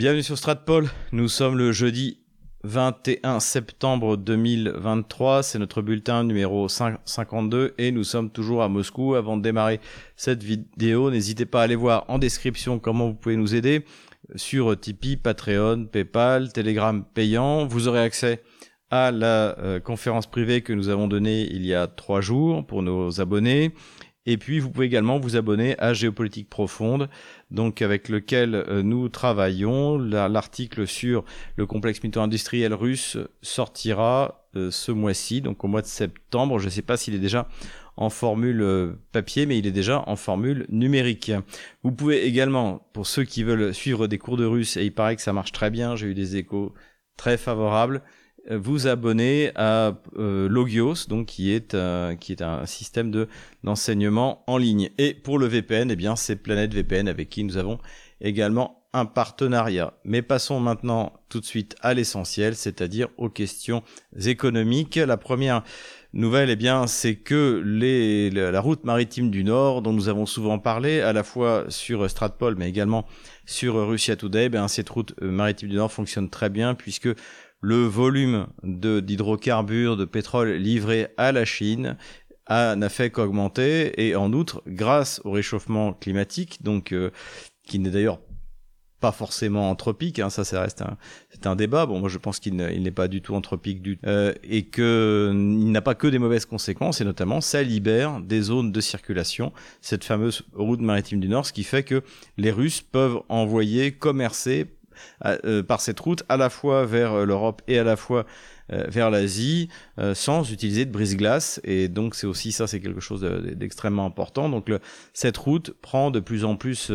Bienvenue sur Stratpol. Nous sommes le jeudi 21 septembre 2023. C'est notre bulletin numéro 52 et nous sommes toujours à Moscou. Avant de démarrer cette vidéo, n'hésitez pas à aller voir en description comment vous pouvez nous aider sur Tipeee, Patreon, PayPal, Telegram payant. Vous aurez accès à la euh, conférence privée que nous avons donnée il y a trois jours pour nos abonnés. Et puis, vous pouvez également vous abonner à Géopolitique Profonde, donc avec lequel euh, nous travaillons. L'article sur le complexe militaire-industriel russe sortira euh, ce mois-ci, donc au mois de septembre. Je ne sais pas s'il est déjà en formule euh, papier, mais il est déjà en formule numérique. Vous pouvez également, pour ceux qui veulent suivre des cours de russe, et il paraît que ça marche très bien, j'ai eu des échos très favorables, vous abonner à euh, Logios, donc qui est euh, qui est un système de d'enseignement en ligne. Et pour le VPN, eh bien c'est Planète VPN avec qui nous avons également un partenariat. Mais passons maintenant tout de suite à l'essentiel, c'est-à-dire aux questions économiques. La première nouvelle, eh bien, c'est que les, la route maritime du Nord, dont nous avons souvent parlé, à la fois sur Stratpol, mais également sur Russia Today, eh bien, cette route euh, maritime du Nord fonctionne très bien puisque le volume d'hydrocarbures, de, pétrole livré à la Chine n'a fait qu'augmenter et en outre, grâce au réchauffement climatique, donc euh, qui n'est d'ailleurs pas forcément anthropique, hein, ça, ça reste un, c'est un débat. Bon, moi je pense qu'il n'est pas du tout anthropique du euh, et que il n'a pas que des mauvaises conséquences et notamment ça libère des zones de circulation, cette fameuse route maritime du Nord, ce qui fait que les Russes peuvent envoyer, commercer euh, par cette route à la fois vers euh, l'Europe et à la fois euh, vers l'Asie sans utiliser de brise-glace. Et donc c'est aussi ça c'est quelque chose d'extrêmement important. Donc cette route prend de plus en plus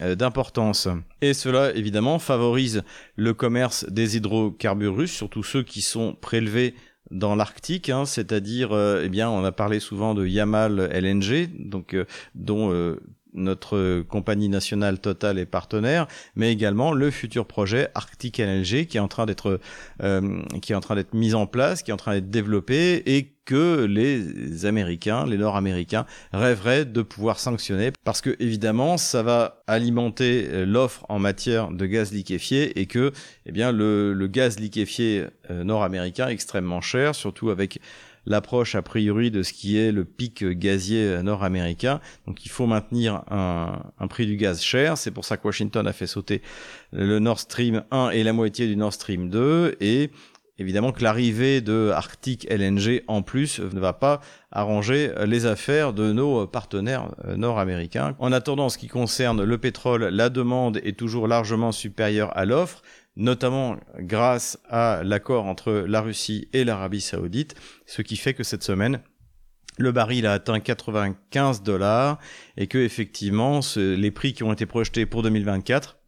d'importance. Et cela évidemment favorise le commerce des hydrocarbures russes surtout ceux qui sont prélevés dans l'Arctique, hein, c'est-à-dire, eh bien, on a parlé souvent de Yamal LNG, donc dont notre compagnie nationale Total est partenaire, mais également le futur projet Arctic LNG qui est en train d'être euh, qui est en train d'être mis en place, qui est en train d'être développé et que les Américains, les Nord-Américains rêveraient de pouvoir sanctionner parce que évidemment ça va alimenter euh, l'offre en matière de gaz liquéfié et que eh bien le, le gaz liquéfié euh, nord-américain extrêmement cher, surtout avec l'approche a priori de ce qui est le pic gazier nord-américain. Donc il faut maintenir un, prix du gaz cher. C'est pour ça que Washington a fait sauter le Nord Stream 1 et la moitié du Nord Stream 2. Et évidemment que l'arrivée de Arctic LNG en plus ne va pas arranger les affaires de nos partenaires nord-américains. En attendant, ce qui concerne le pétrole, la demande est toujours largement supérieure à l'offre notamment grâce à l'accord entre la Russie et l'Arabie saoudite, ce qui fait que cette semaine, le baril a atteint 95 dollars et que effectivement les prix qui ont été projetés pour 2024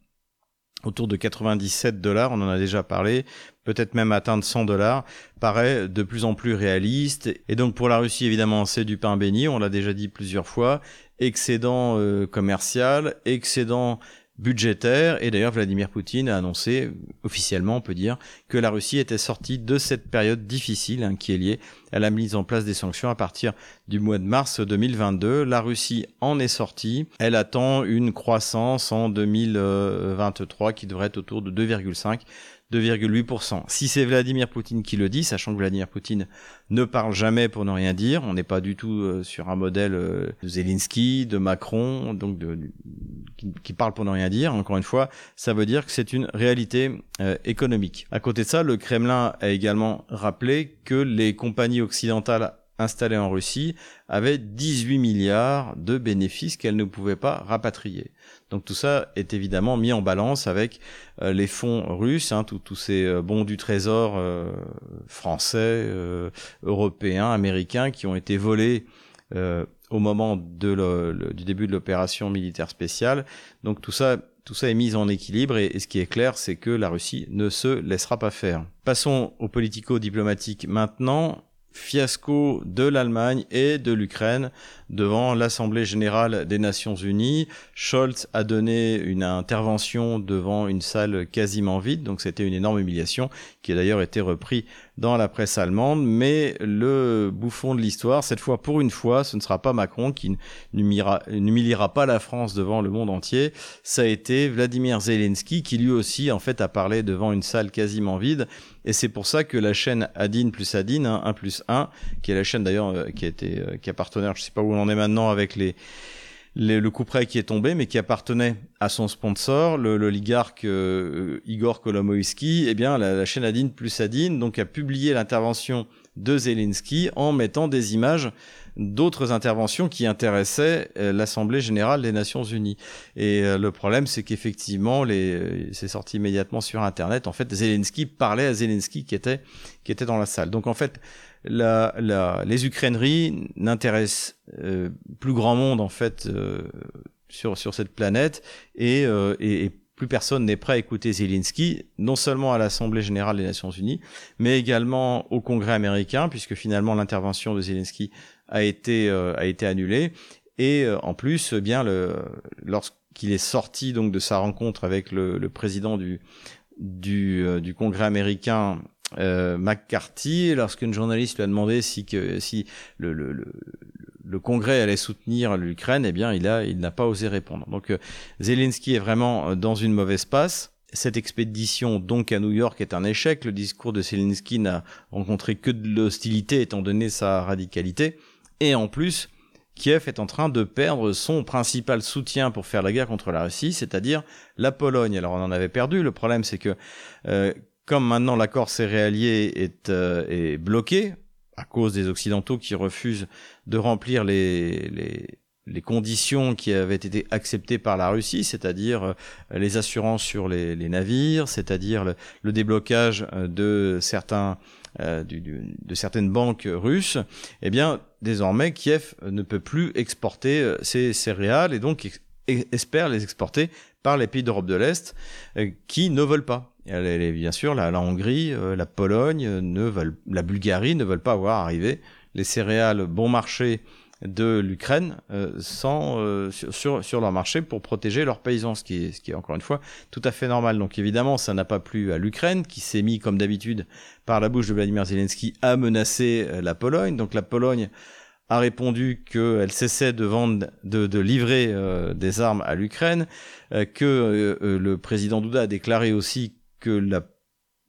autour de 97 dollars, on en a déjà parlé, peut-être même atteindre 100 dollars, paraît de plus en plus réaliste. Et donc pour la Russie, évidemment, c'est du pain béni, on l'a déjà dit plusieurs fois, excédent euh, commercial, excédent budgétaire. Et d'ailleurs, Vladimir Poutine a annoncé, officiellement on peut dire, que la Russie était sortie de cette période difficile hein, qui est liée à la mise en place des sanctions à partir du mois de mars 2022. La Russie en est sortie. Elle attend une croissance en 2023 qui devrait être autour de 2,5 2,8%. Si c'est Vladimir Poutine qui le dit, sachant que Vladimir Poutine ne parle jamais pour ne rien dire, on n'est pas du tout euh, sur un modèle euh, de Zelensky, de Macron, donc de, qui, parle pour ne rien dire. Encore une fois, ça veut dire que c'est une réalité euh, économique. À côté de ça, le Kremlin a également rappelé que les compagnies occidentales installées en Russie avaient 18 milliards de bénéfices qu'elles ne pouvaient pas rapatrier. Donc tout ça est évidemment mis en balance avec euh, les fonds russes, hein, tous ces euh, bons du trésor euh, français, européens, américains qui ont été volés au moment de du début de l'opération militaire spéciale. Donc tout ça, tout ça est mis en équilibre et, et ce qui est clair, c'est que la Russie ne se laissera pas faire. Passons aux politico-diplomatiques maintenant fiasco de l'Allemagne et de l'Ukraine devant l'Assemblée générale des Nations unies. Scholz a donné une intervention devant une salle quasiment vide, donc c'était une énorme humiliation qui a d'ailleurs été repris dans la presse allemande. Mais le bouffon de l'histoire, cette fois pour une fois, ce ne sera pas Macron qui n'humiliera pas la France devant le monde entier. Ça a été Vladimir Zelensky qui lui aussi en fait a parlé devant une salle quasiment vide. Et c'est pour ça que la chaîne Adine plus Adine, 1 hein, plus 1, qui est la chaîne d'ailleurs euh, qui a été euh, qui a partenaire, je sais pas où on est maintenant avec le coup près qui est tombé, mais qui appartenait à son sponsor, l'oligarque euh, Igor Kolomoïski, eh bien, la, chaîne Adine plus Adine, a publié l'intervention de Zelensky en mettant des images d'autres interventions qui intéressaient euh, l'Assemblée générale des Nations Unies. Et euh, le problème, c'est qu'effectivement, c'est sorti immédiatement sur Internet. En fait, Zelensky parlait à Zelensky qui était qui était dans la salle. Donc en fait, la, la, les Ukraineries n'intéressent euh, plus grand monde en fait euh, sur, sur cette planète et, euh, et, plus personne n'est prêt à écouter Zelensky, non seulement à l'Assemblée générale des Nations unies, mais également au Congrès américain, puisque finalement l'intervention de Zelensky a été, a été annulée. Et en plus, eh bien le, lorsqu'il est sorti donc de sa rencontre avec le, le président du, du, du Congrès américain euh, McCarthy, lorsqu'une journaliste lui a demandé si, que, si le, le, le, le Congrès allait soutenir l'Ukraine, eh bien, il il n'a pas osé répondre. Donc, euh, Zelensky est vraiment euh, dans une mauvaise passe. Cette expédition, donc à New York, est un échec. Le discours de Zelensky n'a rencontré que de l'hostilité, étant donné sa radicalité. Et en plus, Kiev est en train de perdre son principal soutien pour faire la guerre contre la Russie, c'est-à-dire la Pologne. Alors on en avait perdu. Le problème, c'est que euh, comme maintenant l'accord céréalier est, euh, est, bloqué à cause des Occidentaux qui refusent de remplir les, les, les, conditions qui avaient été acceptées par la Russie, c'est-à-dire euh, les assurances sur les, les navires, c'est-à-dire le, le, déblocage euh, de certains du, du, de certaines banques russes, eh bien désormais Kiev ne peut plus exporter ces céréales et donc espère les exporter par les pays d'Europe de l'Est qui ne veulent pas bien sûr, la, Hongrie, euh, la Pologne, euh, ne veulent, la Bulgarie ne veulent pas voir arriver les céréales bon marché de l'Ukraine euh, sur, sur leur marché pour protéger leurs paysans, ce qui est, ce qui est encore une fois tout à fait normal. Donc évidemment, ça n'a pas plu à l'Ukraine qui s'est mis comme d'habitude par la bouche de Vladimir Zelensky à menacer la Pologne. Donc la Pologne a répondu qu'elle cessait de vendre, de, de livrer des armes à l'Ukraine, que le président Douda a déclaré aussi que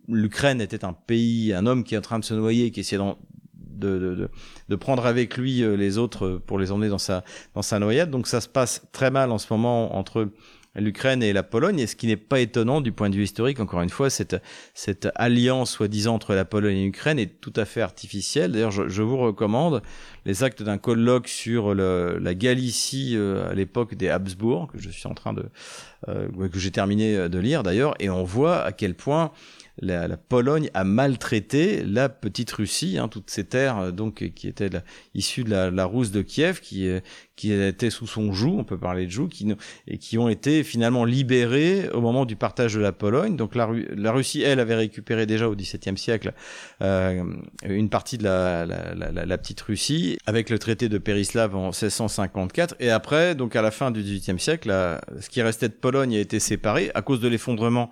l'Ukraine était un pays, un homme qui est en train de se noyer, qui essayait de, de, de, prendre avec lui euh, les autres pour les emmener dans sa, dans sa noyade. Donc ça se passe très mal en ce moment entre l'Ukraine et la Pologne, et ce qui n'est pas étonnant du point de vue historique, encore une fois, cette, alliance soi-disant entre la Pologne et l'Ukraine est tout à fait artificielle. D'ailleurs, je, je, vous recommande les actes d'un colloque sur le, la Galicie euh, à l'époque des Habsbourg, que je suis en train de, euh, que j'ai terminé de lire d'ailleurs, et on voit à quel point la, la, Pologne a maltraité la petite Russie, hein, toutes ces terres euh, donc qui étaient issues de la, la Rousse de Kiev, qui, euh, qui étaient sous son joug, on peut parler de joug, qui, et qui ont été finalement libérées au moment du partage de la Pologne. Donc la, la Russie, elle, avait récupéré déjà au XVIIe siècle euh, une partie de la, la, petite Russie avec le traité de Périslav en 1654. Et après, donc à la fin du XVIIIe siècle, ce qui restait de Pologne a été séparé à cause de l'effondrement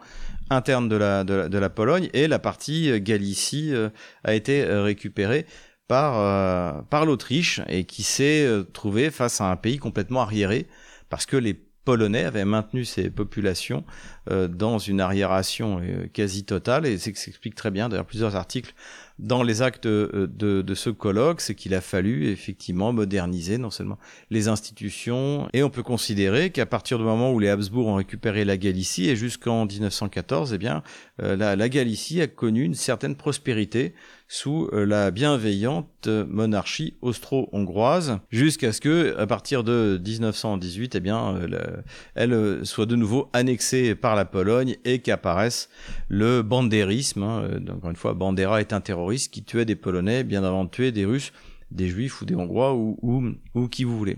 interne de la, de la, Pologne et la partie euh, Galicie euh, a été euh, récupérée par, par l'Autriche et qui s'est trouvé face à un pays complètement arriéré parce que les Polonais avaient maintenu ces populations dans une arriération quasi totale et c'est s'explique très bien. D'ailleurs plusieurs articles dans les actes de, de, de ce colloque, c'est qu'il a fallu effectivement moderniser non seulement les institutions, et on peut considérer qu'à partir du moment où les Habsbourg ont récupéré la Galicie, et jusqu'en 1914, eh bien, euh, la, la Galicie a connu une certaine prospérité sous euh, la bienveillante monarchie austro-hongroise, jusqu'à ce que, à partir de 1918, eh bien, euh, elle soit de nouveau annexée par la Pologne et qu'apparaisse le bandérisme. Hein. Encore une fois, Bandera est un terroriste qui tuait des Polonais bien avant de tuer des Russes des Juifs ou des Hongrois ou, qui vous voulez.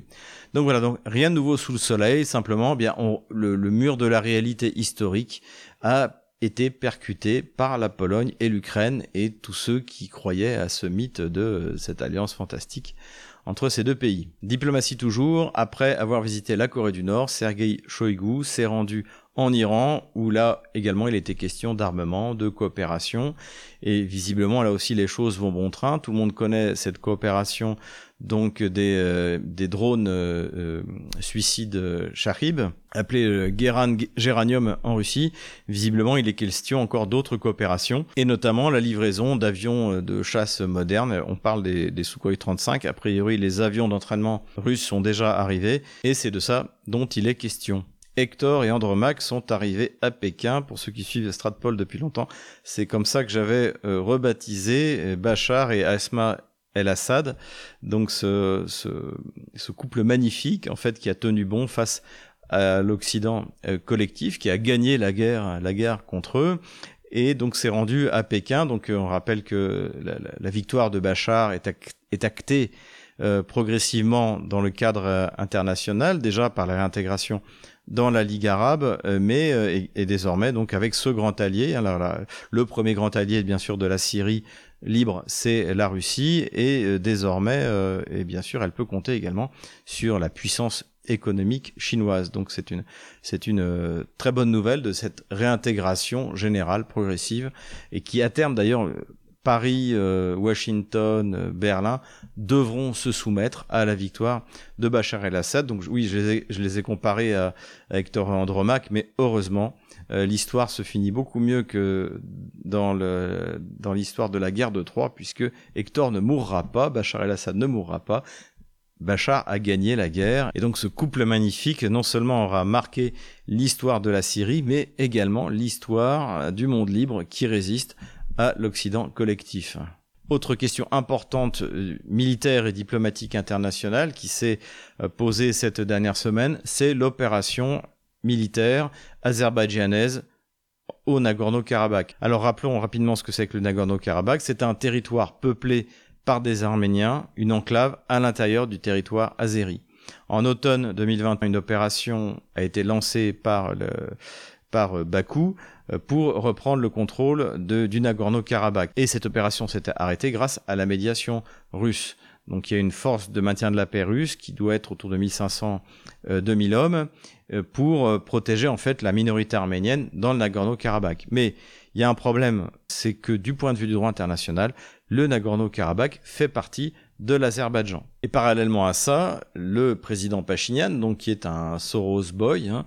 Donc voilà, donc rien de nouveau sous le soleil, simplement, eh bien le, mur de la réalité historique a été percuté par la Pologne et l'Ukraine et tous ceux qui croyaient à ce mythe de cette alliance fantastique entre ces deux pays. Diplomatie toujours, après avoir visité la Corée du Nord, Sergei Shoigu s'est rendu en Iran, où là également il était question d'armement, de coopération, et visiblement là aussi les choses vont bon train. Tout le monde connaît cette coopération donc des, euh, des drones euh, euh suicides Shahib, appelés Geran, Géranium en Russie. Visiblement, il est question encore d'autres coopérations, et notamment la livraison d'avions de chasse modernes. On parle des, des Sukhoi 35. A priori, les avions d'entraînement russes sont déjà arrivés, et c'est de ça dont il est question. Hector et Andromaque sont arrivés à Pékin. Pour ceux qui suivent Stratpol depuis longtemps, c'est comme ça que j'avais euh, rebaptisé euh, Bachar et Asma el-Assad. Donc ce, ce, couple magnifique, en fait, qui a tenu bon face à l'Occident euh, collectif, qui a gagné la guerre, la guerre contre eux. Et donc c'est rendu à Pékin. Donc on rappelle que la, victoire de Bachar est actée progressivement dans le cadre international, déjà par la réintégration dans la Ligue arabe, euh, mais euh, et, désormais donc avec ce grand allié. Alors le premier grand allié bien sûr de la Syrie libre, c'est la Russie, et euh, désormais, et bien sûr, elle peut compter également sur la puissance économique chinoise. Donc c'est une c'est une très bonne nouvelle de cette réintégration générale progressive et qui à terme d'ailleurs Paris, euh, Washington, euh, Berlin devront se soumettre à la victoire de Bachar el-Assad. Donc oui, je les ai, je les ai comparés à, Hector Andromaque, mais heureusement, euh, l'histoire se finit beaucoup mieux que dans le dans l'histoire de la guerre de Troie, puisque Hector ne mourra pas, Bachar el-Assad ne mourra pas. Bachar a gagné la guerre et donc ce couple magnifique non seulement aura marqué l'histoire de la Syrie mais également l'histoire du monde libre qui résiste l'Occident collectif. Autre question importante euh, militaire et diplomatique internationale qui s'est euh, posée cette dernière semaine, c'est l'opération militaire azerbaïdjanaise au Nagorno-Karabakh. Alors rappelons rapidement ce que c'est que le Nagorno-Karabakh. C'est un territoire peuplé par des Arméniens, une enclave à l'intérieur du territoire azéri. En automne 2020, une opération a été lancée par, le, par euh, Bakou pour reprendre le contrôle de, du Nagorno-Karabakh. Et cette opération s'est arrêtée grâce à la médiation russe. Donc il y a une force de maintien de la paix russe qui doit être autour de 1500-2000 euh, hommes euh, pour protéger en fait la minorité arménienne dans le Nagorno-Karabakh. Mais il y a un problème, c'est que du point de vue du droit international, le Nagorno-Karabakh fait partie de l'Azerbaïdjan. Et parallèlement à ça, le président Pachinian, donc qui est un Soros boy, hein,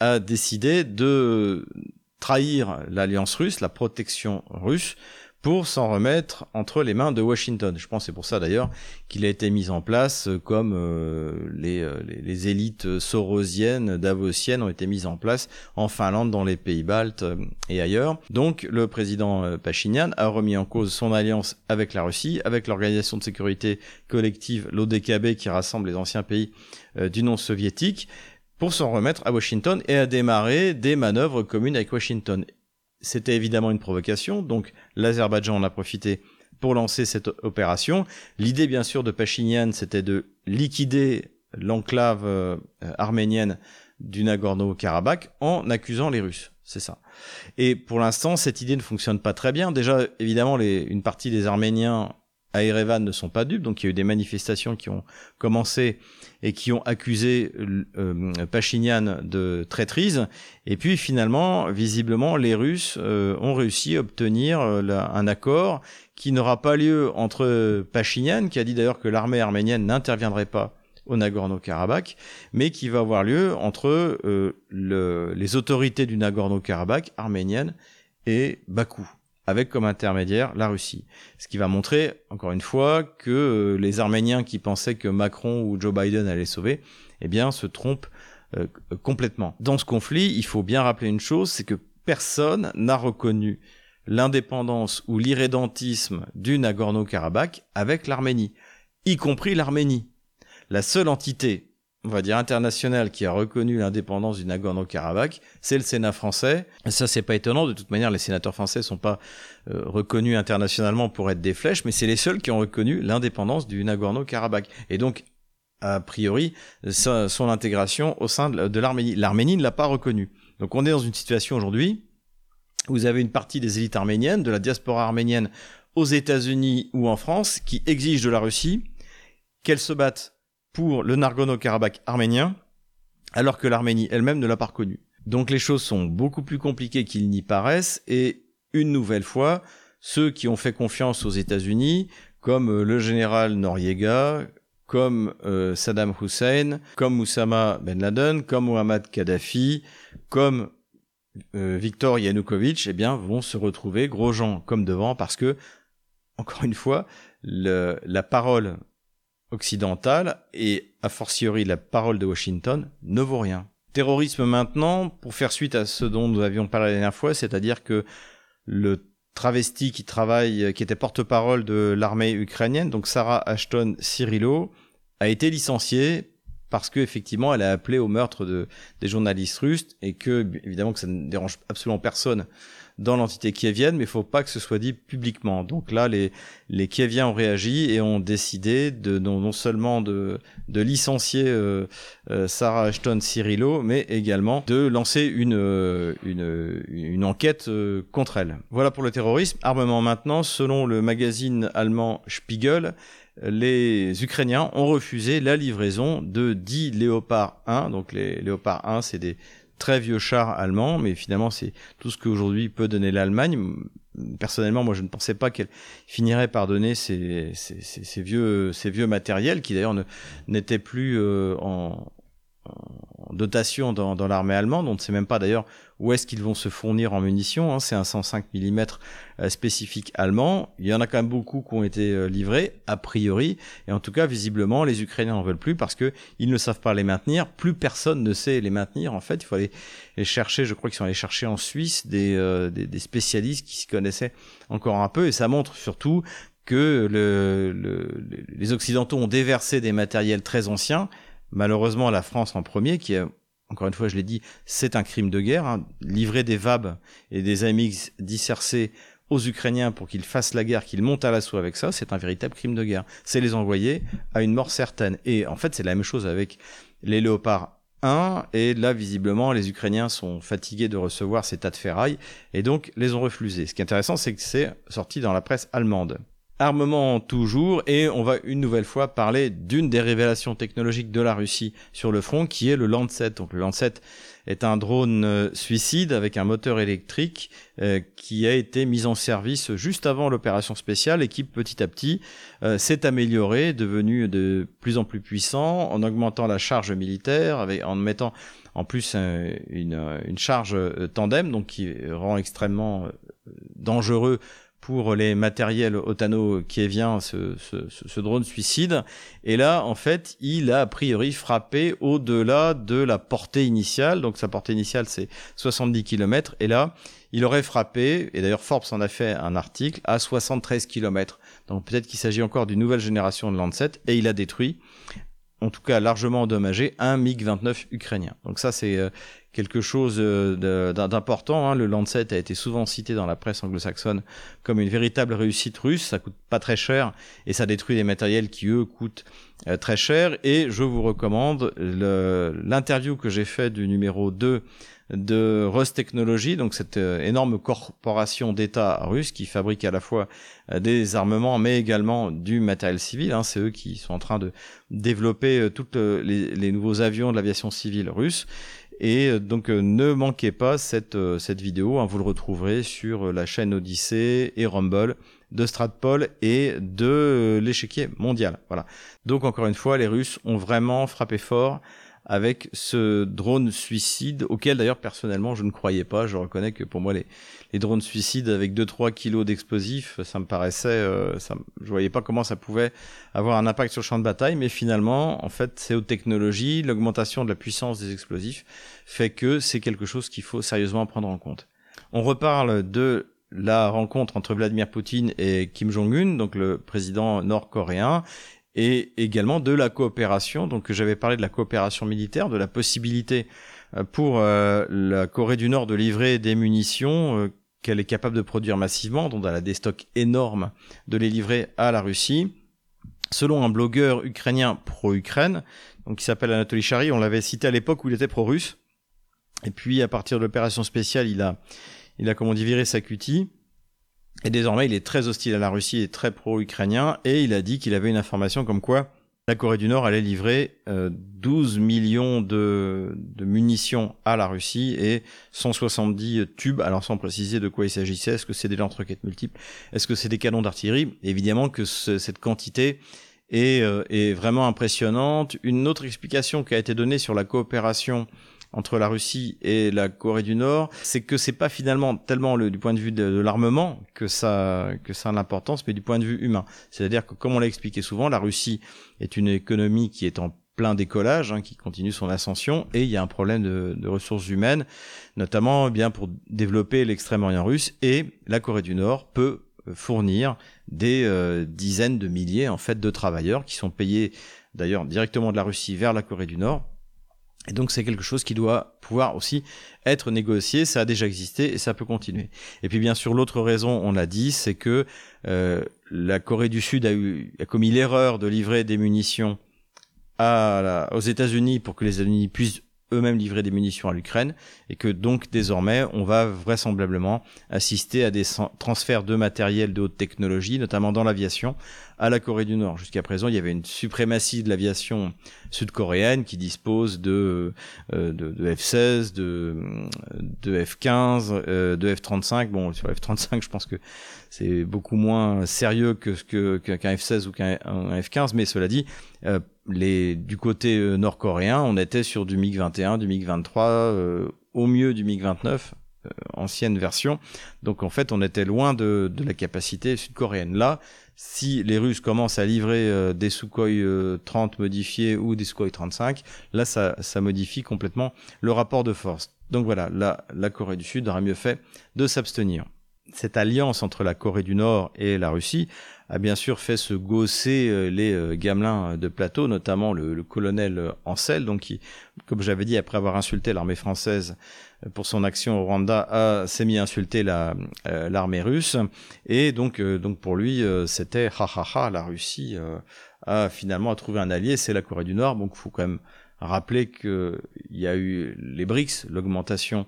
a décidé de trahir l'alliance russe, la protection russe, pour s'en remettre entre les mains de Washington. Je pense c'est pour ça d'ailleurs qu'il a été mis en place euh, comme euh, euh, les, les, élites sorosiennes, davosiennes ont été mises en place en Finlande, dans les pays baltes et ailleurs. Donc le président Pachinian a remis en cause son alliance avec la Russie, avec l'organisation de sécurité collective, l'ODKB, qui rassemble les anciens pays du non soviétique, pour s'en remettre à Washington et à démarrer des manœuvres communes avec Washington. C'était évidemment une provocation, donc l'Azerbaïdjan en a profité pour lancer cette opération. L'idée bien sûr de Pachinian, c'était de liquider l'enclave euh, arménienne du Nagorno-Karabakh en accusant les Russes. C'est ça. Et pour l'instant, cette idée ne fonctionne pas très bien. Déjà, évidemment, une partie des Arméniens à Erevan ne sont pas dupes. Donc il y a eu des manifestations qui ont commencé et qui ont accusé euh, Pachinian de traîtrise. Et puis finalement, visiblement, les Russes euh, ont réussi à obtenir euh, un accord qui n'aura pas lieu entre Pachinian, qui a dit d'ailleurs que l'armée arménienne n'interviendrait pas au Nagorno-Karabakh, mais qui va avoir lieu entre le, les autorités du Nagorno-Karabakh arménienne et Bakou avec comme intermédiaire la Russie. Ce qui va montrer, encore une fois, que euh, les Arméniens qui pensaient que Macron ou Joe Biden allaient sauver, eh bien, se trompent euh, complètement. Dans ce conflit, il faut bien rappeler une chose, c'est que personne n'a reconnu l'indépendance ou l'irrédentisme du Nagorno-Karabakh avec l'Arménie, y compris l'Arménie. La seule entité on va dire international qui a reconnu l'indépendance du Nagorno-Karabakh, c'est le Sénat français. Ça, c'est pas étonnant. De toute manière, les sénateurs français sont pas euh, reconnus internationalement pour être des flèches, mais c'est les seuls qui ont reconnu l'indépendance du Nagorno-Karabakh. Et donc, a priori, son intégration au sein de, l'Arménie. L'Arménie ne l'a pas reconnu. Donc, on est dans une situation aujourd'hui vous avez une partie des élites arméniennes, de la diaspora arménienne aux États-Unis ou en France, qui exigent de la Russie qu'elle se batte pour le Nagorno-Karabakh arménien, alors que l'Arménie elle-même ne l'a pas reconnu. Donc les choses sont beaucoup plus compliquées qu'il n'y paraissent, et une nouvelle fois, ceux qui ont fait confiance aux États-Unis, comme euh, le général Noriega, comme euh, Saddam Hussein, comme Oussama Ben Laden, comme Mohamed Kadhafi, comme euh, Viktor Yanukovych, eh bien, vont se retrouver gros gens comme devant parce que, encore une fois, la parole occidentale et a fortiori la parole de Washington ne vaut rien. Terrorisme maintenant, pour faire suite à ce dont nous avions parlé la dernière fois, c'est-à-dire que le travesti qui travaille, qui était porte-parole de l'armée ukrainienne, donc Sarah Ashton Cyrilo, a été licenciée parce qu'effectivement elle a appelé au meurtre de, des journalistes russes et que évidemment que ça ne dérange absolument personne dans l'entité kievienne, mais il faut pas que ce soit dit publiquement. Donc là, les, les Kieviens ont réagi et ont décidé de non, seulement de, de licencier euh, euh, Sarah Ashton Cyrilo, mais également de lancer une, euh, une, une enquête contre elle. Voilà pour le terrorisme. Armement maintenant, selon le magazine allemand Spiegel, les Ukrainiens ont refusé la livraison de 10 Léopard 1. Donc les Léopard 1, c'est des très vieux chars allemands, mais finalement c'est tout ce qu'aujourd'hui peut donner l'Allemagne. Personnellement, moi je ne pensais pas qu'elle finirait par donner ces, vieux, ces matériels qui d'ailleurs n'étaient plus euh, en, dotation dans l'armée allemande. On ne sait même pas d'ailleurs où est-ce qu'ils vont se fournir en munitions. Hein. C'est un 105 mm euh, spécifique allemand. Il y en a quand même beaucoup qui ont été euh, livrés, a priori. Et en tout cas, visiblement, les Ukrainiens n'en veulent plus parce que ils ne savent pas les maintenir. Plus personne ne sait les maintenir. En fait, il faut aller les chercher. Je crois qu'ils sont allés chercher en Suisse des, euh, des, spécialistes qui s'y connaissaient encore un peu. Et ça montre surtout que le, le, les Occidentaux ont déversé des matériels très anciens malheureusement la France en premier, qui est, encore une fois, je l'ai dit, c'est un crime de guerre. Hein. Livrer des VAB et des AMX dissercés aux Ukrainiens pour qu'ils fassent la guerre, qu'ils montent à l'assaut avec ça, c'est un véritable crime de guerre. C'est les envoyer à une mort certaine. Et en fait, c'est la même chose avec les Léopards 1. Et là, visiblement, les Ukrainiens sont fatigués de recevoir ces tas de ferrailles et donc les ont refusés. Ce qui est intéressant, c'est que c'est sorti dans la presse allemande. Armement toujours, et on va une nouvelle fois parler d'une des révélations technologiques de la Russie sur le front, qui est le Lancet. Donc le Lancet est un drone euh, suicide avec un moteur électrique euh, qui a été mis en service juste avant l'opération spéciale et qui petit à petit euh, s'est amélioré, devenu de plus en plus puissant, en augmentant la charge militaire, en mettant en plus une, une charge tandem, donc qui rend extrêmement dangereux pour les matériels otano vient ce, ce, ce, drone suicide. Et là, en fait, il a a priori frappé au-delà de la portée initiale. Donc sa portée initiale, c'est 70 km. Et là, il aurait frappé, et d'ailleurs Forbes en a fait un article, à 73 km. Donc peut-être qu'il s'agit encore d'une nouvelle génération de Lancet. Et il a détruit en tout cas largement endommagé un MiG-29 ukrainien. Donc ça c'est euh, quelque chose euh, d'important. Hein. Le Lancet a été souvent cité dans la presse anglo-saxonne comme une véritable réussite russe. Ça coûte pas très cher et ça détruit des matériels qui eux coûtent très cher. Et je vous recommande l'interview que j'ai fait du numéro 2 de Rust Technology, donc cette euh, énorme corporation d'État russe qui fabrique à la fois des armements mais également du matériel civil. Hein. C'est eux qui sont en train de développer tous les, nouveaux avions de l'aviation civile russe. Et euh, donc euh, ne manquez pas cette, euh, cette vidéo, hein, vous le retrouverez sur la chaîne Odyssée et Rumble de Stratpol et de l'échiquier mondial. Voilà. Donc encore une fois, les Russes ont vraiment frappé fort avec ce drone suicide auquel d'ailleurs personnellement je ne croyais pas. Je reconnais que pour moi les, drones suicides avec 2-3 kilos d'explosifs, ça me paraissait, euh, ça, je voyais pas comment ça pouvait avoir un impact sur le champ de bataille, mais finalement en fait c'est aux technologies, l'augmentation de la puissance des explosifs fait que c'est quelque chose qu'il faut sérieusement prendre en compte. On reparle de la rencontre entre Vladimir Poutine et Kim Jong-un, donc le président nord-coréen, et également de la coopération. Donc j'avais parlé de la coopération militaire, de la possibilité euh, pour euh, la Corée du Nord de livrer des munitions euh, qu'elle est capable de produire massivement, dont elle a des stocks énormes, de les livrer à la Russie. Selon un blogueur ukrainien pro-Ukraine, donc qui s'appelle Anatoly Chari, on l'avait cité à l'époque où il était pro-russe. Et puis à partir de l'opération spéciale, il a il a, comme on dit, viré sa cutie. Et désormais, il est très hostile à la Russie et très pro-ukrainien. Et il a dit qu'il avait une information comme quoi la Corée du Nord allait livrer 12 euh, millions de, de, munitions à la Russie et 170 tubes. Alors sans préciser de quoi il s'agissait, est-ce que c'est des lance-roquettes multiples, est-ce que c'est des canons d'artillerie? Évidemment que cette quantité est, euh, est, vraiment impressionnante. Une autre explication qui a été donnée sur la coopération entre la Russie et la Corée du Nord, c'est que c'est pas finalement tellement le, du point de vue de, l'armement que ça que ça a l'importance, mais du point de vue humain. C'est-à-dire que comme on l'a expliqué souvent, la Russie est une économie qui est en plein décollage, hein, qui continue son ascension, et il y a un problème de, ressources humaines, notamment eh bien pour développer l'extrême-orient russe, et la Corée du Nord peut fournir des euh, dizaines de milliers en fait de travailleurs qui sont payés d'ailleurs directement de la Russie vers la Corée du Nord et donc c'est quelque chose qui doit pouvoir aussi être négocié, ça a déjà existé et ça peut continuer. Et puis bien sûr l'autre raison, on l'a dit, c'est que euh, la Corée du Sud a, commis l'erreur de livrer des munitions aux États-Unis pour que les États-Unis puissent eux-mêmes livrer des munitions à l'Ukraine et que donc désormais on va vraisemblablement assister à des transferts de matériel de haute technologie, notamment dans l'aviation, à la Corée du Nord. Jusqu'à présent, il y avait une suprématie de l'aviation sud-coréenne qui dispose de, euh, de, de, F-16, de, de F-15, euh, de F-35. Bon, sur F-35, je pense que c'est beaucoup moins sérieux que ce que qu'un F-16 ou qu'un F-15, mais cela dit, euh, les, du côté euh, nord-coréen, on était sur du MiG-21, du MiG-23, euh, au mieux du MiG-29, euh, ancienne version. Donc en fait, on était loin de, de la capacité sud-coréenne. Là, si les Russes commencent à livrer des Sukhoi 30 modifiés ou des Sukhoi 35, là, ça, ça modifie complètement le rapport de force. Donc voilà, là, la Corée du Sud aurait mieux fait de s'abstenir. Cette alliance entre la Corée du Nord et la Russie a bien sûr fait se gausser euh, les euh, gamelins de plateau, notamment le, colonel Ancel, donc qui, comme j'avais dit, après avoir insulté l'armée française euh, pour son action au Rwanda, s'est mis à insulter l'armée russe. Et donc, donc pour lui, c'était ha ha la Russie a finalement trouvé un allié, c'est la Corée du Nord. Donc, il faut quand même rappeler qu'il y a eu les BRICS, l'augmentation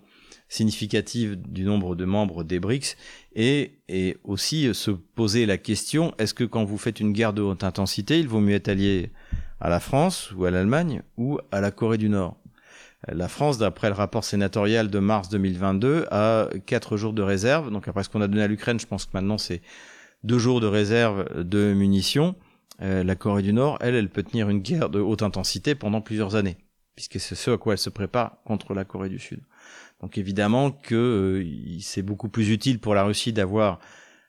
significative du nombre de membres des BRICS et, et aussi se poser la question est-ce que quand vous faites une guerre de haute intensité, il vaut mieux être allié à la France ou à l'Allemagne ou à la Corée du Nord? La France, d'après le rapport sénatorial de mars 2022, a quatre jours de réserve. Donc après ce qu'on a donné à l'Ukraine, je pense que maintenant c'est deux jours de réserve de munitions. Euh, la Corée du Nord, elle, elle peut tenir une guerre de haute intensité pendant plusieurs années, puisque c'est ce à quoi elle se prépare contre la Corée du Sud. Donc évidemment que euh, c'est beaucoup plus utile pour la Russie d'avoir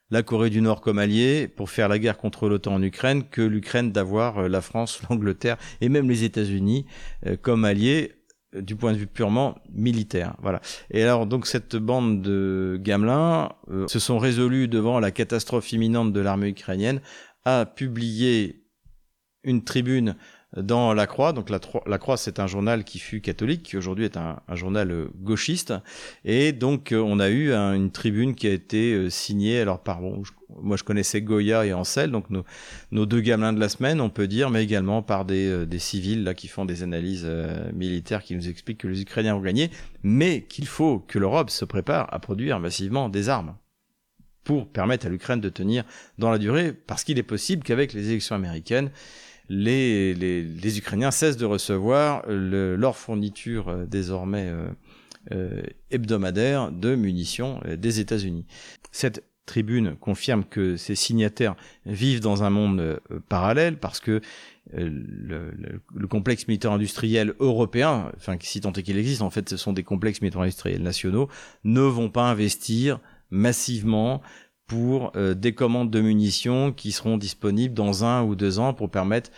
la Corée du Nord comme allié pour faire la guerre contre l'OTAN en Ukraine que l'Ukraine d'avoir euh, la France, l'Angleterre et même les États-Unis comme alliés du point de vue purement militaire. Voilà. Et alors donc cette bande de gamelins se sont résolus devant la catastrophe imminente de l'armée ukrainienne à publier une tribune dans La Croix. Donc La, La Croix, c'est un journal qui fut catholique, qui aujourd'hui est un, journal euh, gauchiste. Et donc euh, on a eu une tribune qui a été euh, signée, alors par bon, moi je connaissais Goya et Ansel, donc nos, nos, deux gamelins de la semaine, on peut dire, mais également par des, des civils là qui font des analyses militaires qui nous expliquent que les Ukrainiens ont gagné, mais qu'il faut que l'Europe se prépare à produire massivement des armes pour permettre à l'Ukraine de tenir dans la durée, parce qu'il est possible qu'avec les élections américaines, les, les, les, Ukrainiens cessent de recevoir le, leur fourniture euh, désormais euh, euh, hebdomadaire de munitions euh, des États-Unis. Cette tribune confirme que ces signataires vivent dans un monde parallèle parce que le, le, le, complexe militaire industriel européen, enfin si tant est qu'il existe, en fait ce sont des complexes militaires industriels nationaux, ne vont pas investir massivement pour euh, des commandes de munitions qui seront disponibles dans un ou deux ans pour permettre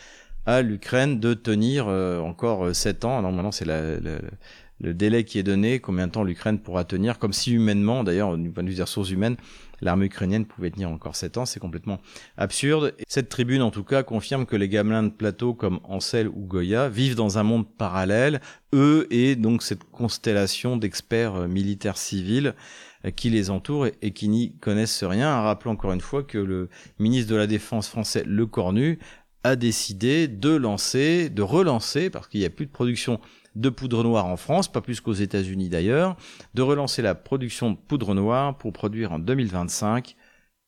à l'Ukraine de tenir euh, encore euh, sept ans. Alors maintenant, c'est le délai qui est donné, combien de temps l'Ukraine pourra tenir, comme si humainement, d'ailleurs, du point de vue des ressources humaines, l'armée ukrainienne pouvait tenir encore sept ans, c'est complètement absurde. cette tribune, en tout cas, confirme que les gamelins de plateau comme Ansel ou Goya vivent dans un monde parallèle, eux et donc cette constellation d'experts militaires civils euh, qui les entourent et, qui n'y connaissent rien. Rappelons encore une fois que le ministre de la Défense français, Le Cornu, a décidé de lancer, de relancer, parce qu'il n'y a plus de production de poudre noire en France, pas plus qu'aux États-Unis d'ailleurs, de relancer la production de poudre noire pour produire en 2025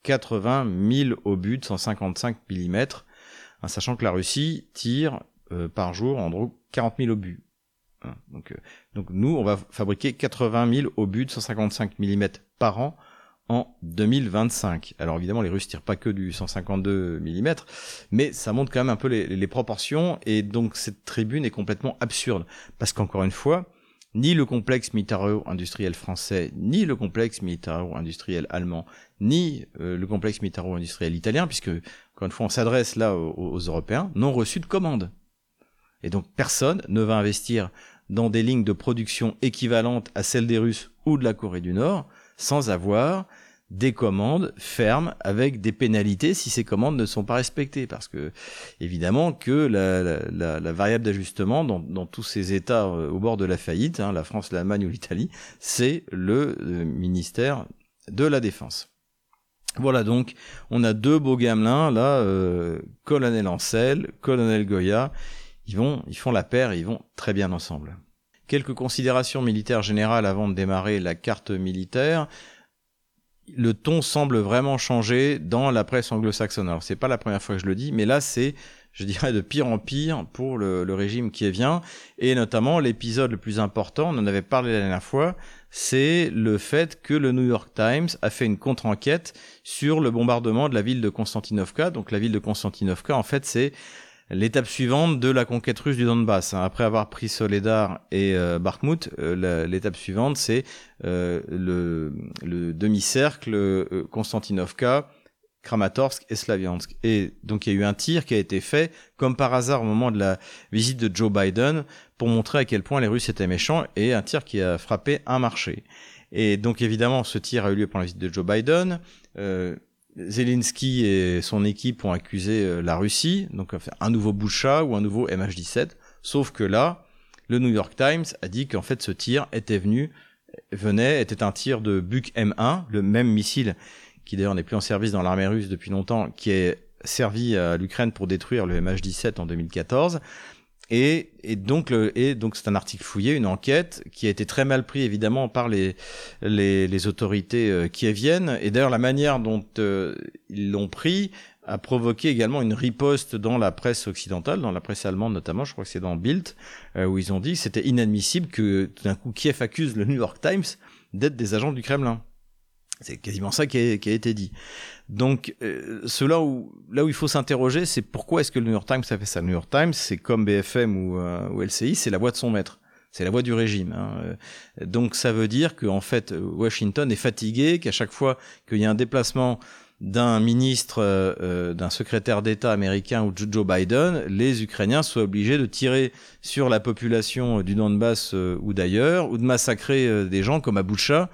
80 000 obus de 155 mm, hein, sachant que la Russie tire euh, par jour en gros 40 000 obus. Hein, donc, euh, donc nous, on va fabriquer 80 000 obus de 155 mm par an en 2025. Alors évidemment, les Russes tirent pas que du 152 mm, mais ça montre quand même un peu les, proportions, et donc cette tribune est complètement absurde, parce qu'encore une fois, ni le complexe militaro-industriel français, ni le complexe militaro-industriel allemand, ni euh, le complexe militaro-industriel italien, puisque, encore une fois, on s'adresse là aux, Européens, n'ont reçu de commande. Et donc personne ne va investir dans des lignes de production équivalentes à celles des Russes ou de la Corée du Nord, sans avoir des commandes fermes avec des pénalités si ces commandes ne sont pas respectées. Parce que, évidemment, que la, variable d'ajustement dans, tous ces États euh, au bord de la faillite, hein, la France, l'Allemagne ou l'Italie, c'est le euh, ministère de la Défense. Voilà donc, on a deux beaux gamelins là, euh, colonel Ancel, colonel Goya, ils vont, ils font la paire et ils vont très bien ensemble. Quelques considérations militaires générales avant de démarrer la carte militaire. Le ton semble vraiment changer dans la presse anglo-saxonne. Alors c'est pas la première fois que je le dis, mais là c'est, je dirais, de pire en pire pour le, régime qui vient, et notamment l'épisode le plus important, on en avait parlé la dernière fois, c'est le fait que le New York Times a fait une contre-enquête sur le bombardement de la ville de Konstantinovka. Donc la ville de Konstantinovka, en fait, c'est l'étape suivante de la conquête russe du Donbass. Hein. Après avoir pris Soledar et euh, euh, l'étape suivante, c'est euh, le, le demi-cercle euh, Konstantinovka, Kramatorsk et Slaviansk. Et donc il y a eu un tir qui a été fait, comme par hasard au moment de la visite de Joe Biden, pour montrer à quel point les Russes étaient méchants, et un tir qui a frappé un marché. Et donc évidemment, ce tir a eu lieu pendant la visite de Joe Biden. Euh, Zelensky et son équipe ont accusé euh, la Russie, donc un nouveau Boucha ou un nouveau MH17. Sauf que là, le New York Times a dit qu'en fait ce tir était venu, venait, était un tir de Buk M1, le même missile qui d'ailleurs n'est plus en service dans l'armée russe depuis longtemps, qui est servi à l'Ukraine pour détruire le MH17 en 2014. Et, et, donc, et donc c'est un article fouillé, une enquête qui a été très mal pris évidemment par les, les, les autorités euh, qui viennent. Et d'ailleurs, la manière dont euh, ils l'ont pris a provoqué également une riposte dans la presse occidentale, dans la presse allemande notamment, je crois que c'est dans Bild, euh, où ils ont dit que c'était inadmissible que tout d'un coup Kiev accuse le New York Times d'être des agents du Kremlin. C'est quasiment ça qui a, été dit. Donc, euh, cela où, là où il faut s'interroger, c'est pourquoi est-ce que le New York Times a fait ça? Le New York Times, c'est comme BFM ou, euh, ou LCI, c'est la voix de son maître. C'est la voix du régime. Hein. Euh, donc ça veut dire qu'en fait, Washington est fatigué, qu'à chaque fois qu'il y a un déplacement d'un ministre, euh, d'un secrétaire d'État américain ou de Joe Biden, les Ukrainiens soient obligés de tirer sur la population du Donbass ou d'ailleurs, ou de massacrer des gens comme à euh,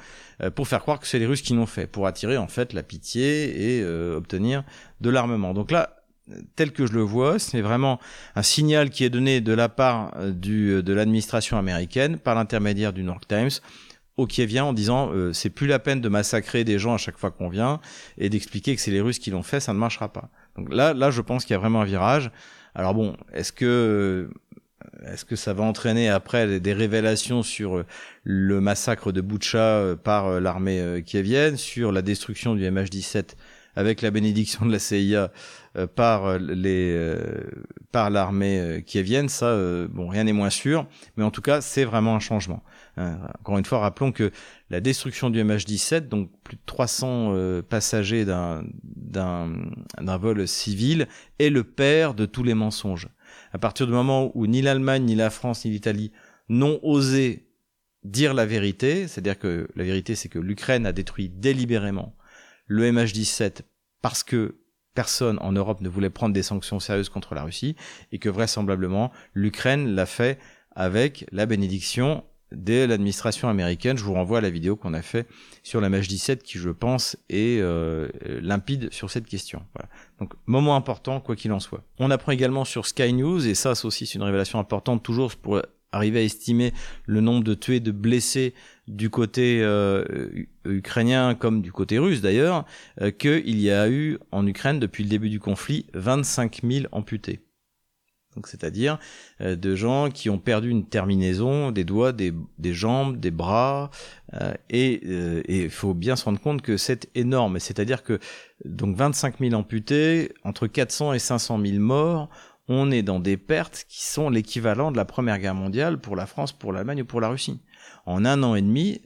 pour faire croire que c'est les Russes qui l'ont fait, pour attirer en fait la pitié et euh, obtenir de l'armement. Donc là, tel que je le vois, c'est vraiment un signal qui est donné de la part euh, du, de l'administration américaine par l'intermédiaire du New York Times au vient en disant c'est plus la peine de massacrer des gens à chaque fois qu'on vient et d'expliquer que c'est les Russes qui l'ont fait, ça ne marchera pas. Donc là, là, je pense qu'il y a vraiment un virage. Alors bon, est-ce que est-ce que ça va entraîner après des révélations sur euh, le massacre de Boucha euh, par euh, l'armée kievienne, sur la destruction du MH17 avec la bénédiction de la CIA par les par l'armée kievienne? Ça, bon, rien n'est moins sûr, mais en tout cas, c'est vraiment un changement. Hein, encore une fois, rappelons que la destruction du MH17, donc plus de 300 passagers d'un d'un d'un vol civil, est le père de tous les mensonges à partir du moment où ni l'Allemagne, ni la France, ni l'Italie n'ont osé dire la vérité, c'est-à-dire que la vérité c'est que l'Ukraine a détruit délibérément le MH17 parce que personne en Europe ne voulait prendre des sanctions sérieuses contre la Russie et que vraisemblablement l'Ukraine l'a fait avec la bénédiction de l'administration américaine. Je vous renvoie à la vidéo qu'on a fait sur la mh 17 qui, je pense, est euh, limpide sur cette question. Voilà. Donc, moment important, quoi qu'il en soit. On apprend également sur Sky News, et ça, c'est aussi une révélation importante, toujours pour arriver à estimer le nombre de tués, de blessés du côté euh, ukrainien comme du côté russe d'ailleurs, euh, qu'il y a eu en Ukraine depuis le début du conflit 25 000 amputés. Donc c'est-à-dire euh, de gens qui ont perdu une terminaison, des doigts, des, des jambes, des bras, euh, et il faut bien se rendre compte que c'est énorme. C'est-à-dire que donc 25 000 amputés, entre 400 et 500 000 morts, on est dans des pertes qui sont l'équivalent de la Première Guerre mondiale pour la France, pour l'Allemagne ou pour la Russie. En un an et demi,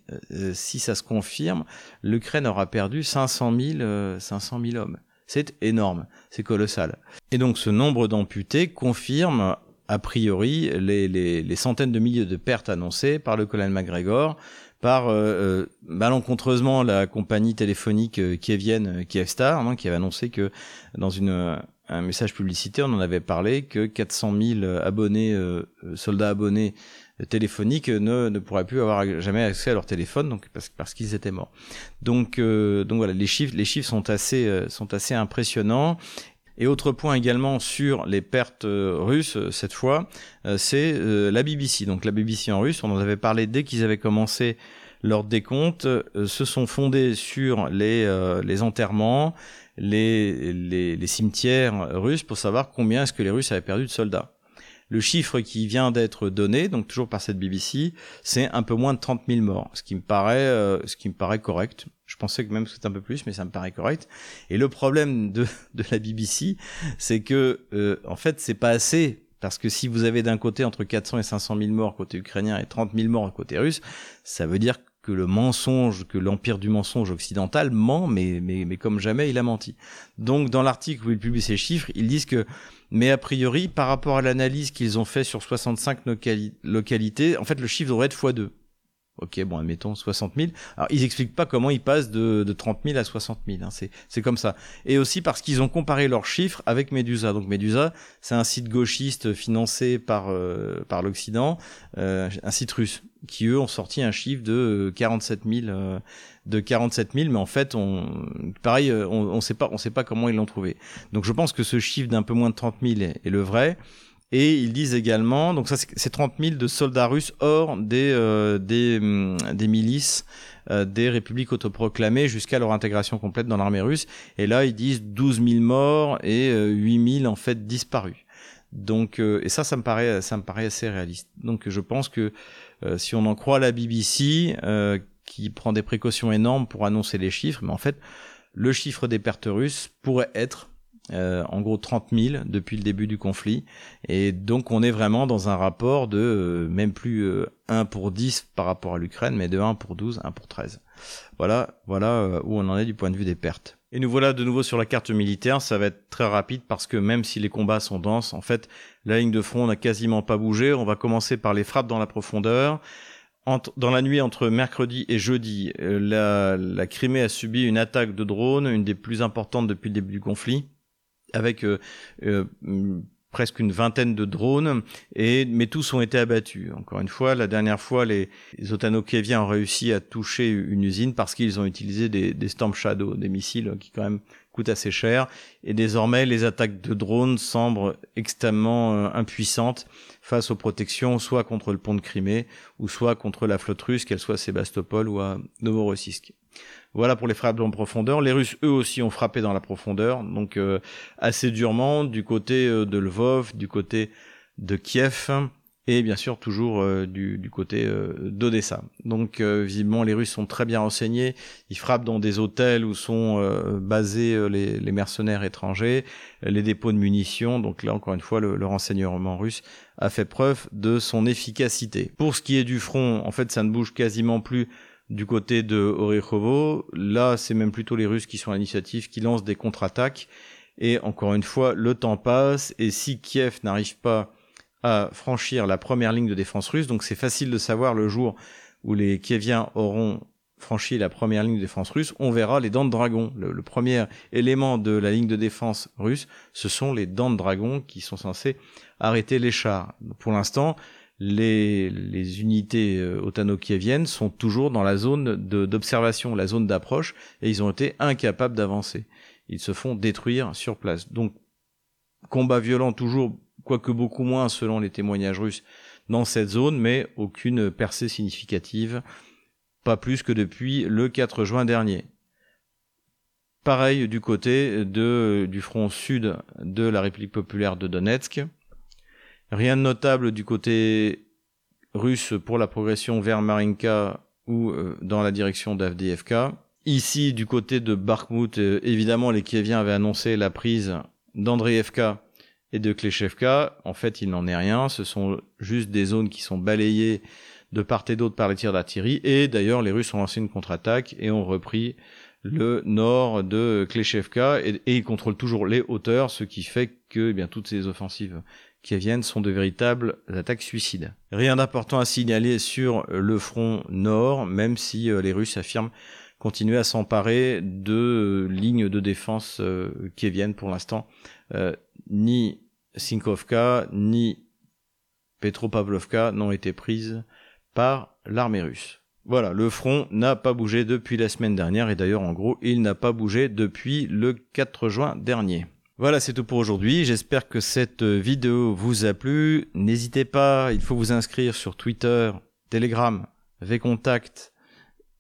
si ça se confirme, l'Ukraine aura perdu 500 000, 500 000 hommes. C'est énorme, c'est colossal. Et donc ce nombre d'amputés confirme a priori les, centaines de milliers de pertes annoncées par le colonel McGregor, par euh, euh malencontreusement la compagnie téléphonique euh, kievienne Kievstar, hein, qui avait annoncé que dans une, un message publicité, on en avait parlé, que 400 000 abonnés, soldats abonnés téléphoniques ne, ne pourraient plus avoir jamais accès à leur téléphone donc parce, parce qu'ils étaient morts. Donc euh, donc voilà, les chiffres les chiffres sont assez euh, sont assez impressionnants. Et autre point également sur les pertes euh, russes cette fois, c'est la BBC. Donc la BBC en russe, on en avait parlé dès qu'ils avaient commencé leur décompte, se sont fondés sur les les enterrements, les, les, les cimetières russes pour savoir combien est-ce que les Russes avaient perdu de soldats. Le chiffre qui vient d'être donné, donc toujours par cette BBC, c'est un peu moins de 30 000 morts, ce qui me paraît, euh, ce qui me paraît correct. Je pensais que même c'était un peu plus, mais ça me paraît correct. Et le problème de, de la BBC, c'est que euh, en fait, c'est pas assez parce que si vous avez d'un côté entre 400 et 500 000 morts côté ukrainien et 30 000 morts côté russe, ça veut dire que le mensonge, que l'empire du mensonge occidental ment, mais, mais, mais comme jamais il a menti. Donc dans l'article où ils publient ces chiffres, ils disent que mais a priori, par rapport à l'analyse qu'ils ont fait sur 65 localités, en fait, le chiffre devrait être x2. Ok, bon, admettons 60 000. Alors, ils expliquent pas comment ils passent de, de 30 000 à 60 000. Hein. C'est comme ça. Et aussi parce qu'ils ont comparé leurs chiffres avec Medusa. Donc Medusa, c'est un site gauchiste financé par euh, par l'Occident, euh, un site russe, qui eux ont sorti un chiffre de 47 000 euh, de 47 000, mais en fait, on, pareil, euh, on, on sait pas, on sait pas comment ils l'ont trouvé. Donc, je pense que ce chiffre d'un peu moins de 30 000 est, le vrai. Et ils disent également, donc ça c'est 30 000 de soldats russes hors des euh, des, hum, des milices euh, des républiques autoproclamées jusqu'à leur intégration complète dans l'armée russe. Et là ils disent 12 000 morts et 8 000 en fait disparus. Donc et ça ça me paraît ça me paraît assez réaliste. Donc je pense que si on en croit la BBC qui prend des précautions énormes pour annoncer les chiffres, mais en fait, le chiffre des pertes russes pourrait être euh, en gros 30 000 depuis le début du conflit. Et donc on est vraiment dans un rapport de euh, même plus 1 euh, pour 10 par rapport à l'Ukraine, mais de 1 pour 12, 1 pour 13. Voilà, voilà où on en est du point de vue des pertes. Et nous voilà de nouveau sur la carte militaire, ça va être très rapide parce que même si les combats sont denses, en fait, la ligne de front n'a quasiment pas bougé. On va commencer par les frappes dans la profondeur dans la nuit entre mercredi et jeudi, euh, la, la, Crimée a subi une attaque de drones, une des plus importantes depuis le début du conflit, avec euh, euh, presque une vingtaine de drones, mais tous ont été abattus. Encore une fois, la dernière fois, les, les ont réussi à toucher une usine parce qu'ils ont utilisé des, des Storm Shadow, des missiles qui quand même coûtent assez cher, et désormais les attaques de drones semblent extrêmement impuissantes face aux protections, soit contre le pont de Crimée, ou soit contre la flotte russe, qu'elle soit à Sébastopol ou à Novorossiysk. Voilà pour les frappes en profondeur. Les Russes, eux aussi, ont frappé dans la profondeur, donc euh, assez durement, du côté euh, de Lvov, du côté de Kiev, et bien sûr toujours euh, du, côté euh, d'Odessa. Donc euh, visiblement les Russes sont très bien renseignés, ils frappent dans des hôtels où sont basés les, les, mercenaires étrangers, les dépôts de munitions, donc là encore une fois le, le, renseignement russe a fait preuve de son efficacité. Pour ce qui est du front, en fait ça ne bouge quasiment plus du côté de Orekhovo, là c'est même plutôt les Russes qui sont à l'initiative, qui lancent des contre-attaques, et encore une fois le temps passe, et si Kiev n'arrive pas à franchir la première ligne de défense russe. Donc c'est facile de savoir le jour où les Kieviens auront franchi la première ligne de défense russe, on verra les dents de dragon. Le, premier élément de la ligne de défense russe, ce sont les dents de dragon qui sont censés arrêter les chars. Pour l'instant, les, les, unités euh, otano-kieviennes sont toujours dans la zone d'observation, la zone d'approche, et ils ont été incapables d'avancer. Ils se font détruire sur place. Donc, combat violent toujours quoique beaucoup moins selon les témoignages russes dans cette zone, mais aucune percée significative, pas plus que depuis le 4 juin dernier. Pareil du côté du front sud de la République populaire de Donetsk. Rien de notable du côté russe pour la progression vers Marinka ou euh, dans la direction d'AFDFK. Ici, du côté de Bakhmut, euh, évidemment, les Kieviens avaient annoncé la prise d'Andreevka et de Kleshevka. En fait, il n'en est rien. Ce sont juste des zones qui sont balayées de part et d'autre par les tirs d'artillerie. Et d'ailleurs, les Russes ont lancé une contre-attaque et ont repris le nord de Kleshevka et, ils contrôlent toujours les hauteurs, ce qui fait que eh bien toutes ces offensives qui viennent sont de véritables attaques suicides. Rien d'important à signaler sur le front nord, même si euh, les Russes affirment continuer à s'emparer de lignes de défense euh, qui viennent pour l'instant. Euh, ni Sinkovka ni Petropavlovka n'ont été prises par l'armée russe. Voilà, le front n'a pas bougé depuis la semaine dernière et d'ailleurs en gros il n'a pas bougé depuis le 4 juin dernier. Voilà, c'est tout pour aujourd'hui. J'espère que cette vidéo vous a plu. N'hésitez pas, il faut vous inscrire sur Twitter, Telegram, VContact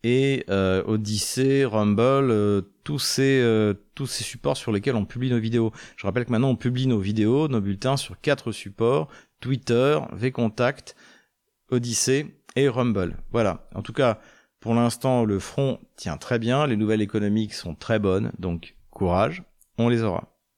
et euh, Odyssey, Rumble, euh, tous ces euh, tous ces supports sur lesquels on publie nos vidéos. Je rappelle que maintenant on publie nos vidéos, nos bulletins sur quatre supports Twitter, VContact, Odyssey et Rumble. Voilà. En tout cas, pour l'instant, le front tient très bien, les nouvelles économiques sont très bonnes, donc courage, on les aura.